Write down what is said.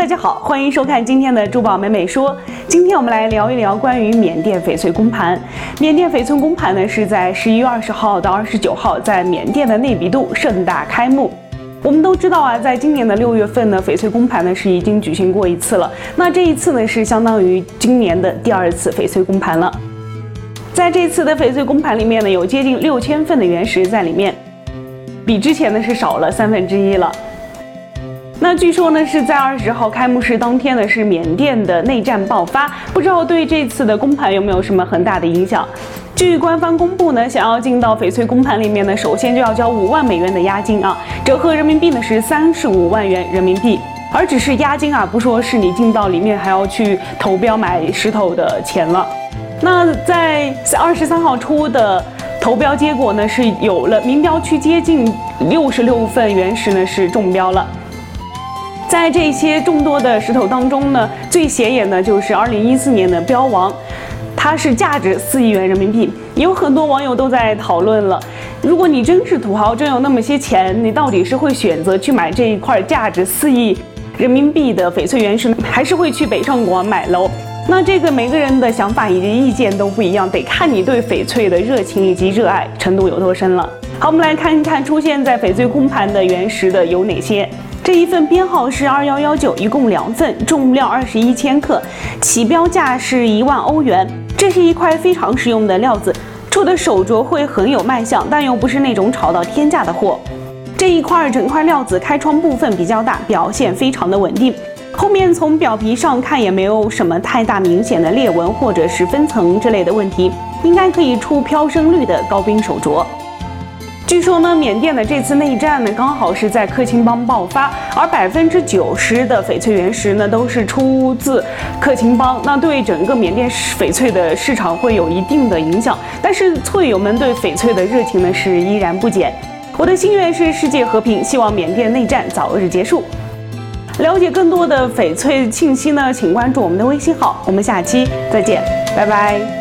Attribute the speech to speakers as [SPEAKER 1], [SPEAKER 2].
[SPEAKER 1] 大家好，欢迎收看今天的珠宝美美说。今天我们来聊一聊关于缅甸翡翠公盘。缅甸翡翠公盘呢是在十一月二十号到二十九号在缅甸的内比度盛大开幕。我们都知道啊，在今年的六月份呢，翡翠公盘呢是已经举行过一次了。那这一次呢是相当于今年的第二次翡翠公盘了。在这次的翡翠公盘里面呢，有接近六千份的原石在里面，比之前呢是少了三分之一了。那据说呢，是在二十号开幕式当天呢，是缅甸的内战爆发，不知道对这次的公盘有没有什么很大的影响？据官方公布呢，想要进到翡翠公盘里面呢，首先就要交五万美元的押金啊，折合人民币呢是三十五万元人民币，而只是押金啊，不说是你进到里面还要去投标买石头的钱了。那在二十三号出的投标结果呢，是有了明标区接近六十六份原石呢是中标了。在这些众多的石头当中呢，最显眼的就是二零一四年的标王，它是价值四亿元人民币。有很多网友都在讨论了，如果你真是土豪，真有那么些钱，你到底是会选择去买这一块价值四亿人民币的翡翠原石，还是会去北上广买楼？那这个每个人的想法以及意见都不一样，得看你对翡翠的热情以及热爱程度有多深了。好，我们来看一看出现在翡翠空盘的原石的有哪些。这一份编号是二幺幺九，一共两份，重量二十一千克，起标价是一万欧元。这是一块非常实用的料子，出的手镯会很有卖相，但又不是那种炒到天价的货。这一块整块料子开窗部分比较大，表现非常的稳定。后面从表皮上看也没有什么太大明显的裂纹或者是分层之类的问题，应该可以出飘升绿的高冰手镯。据说呢，缅甸的这次内战呢，刚好是在克钦邦爆发，而百分之九十的翡翠原石呢，都是出自克钦邦，那对整个缅甸翡翠的市场会有一定的影响。但是翠友们对翡翠的热情呢，是依然不减。我的心愿是世界和平，希望缅甸内战早日结束。了解更多的翡翠信息呢，请关注我们的微信号。我们下期再见，拜拜。